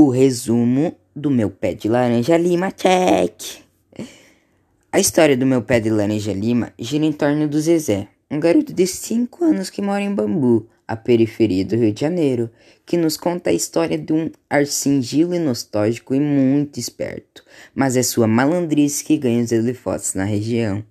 O resumo do meu pé de laranja lima, check. A história do meu pé de laranja lima gira em torno do Zezé, um garoto de 5 anos que mora em Bambu, a periferia do Rio de Janeiro, que nos conta a história de um ar singilo e nostálgico e muito esperto, mas é sua malandrice que ganha os holofotes na região.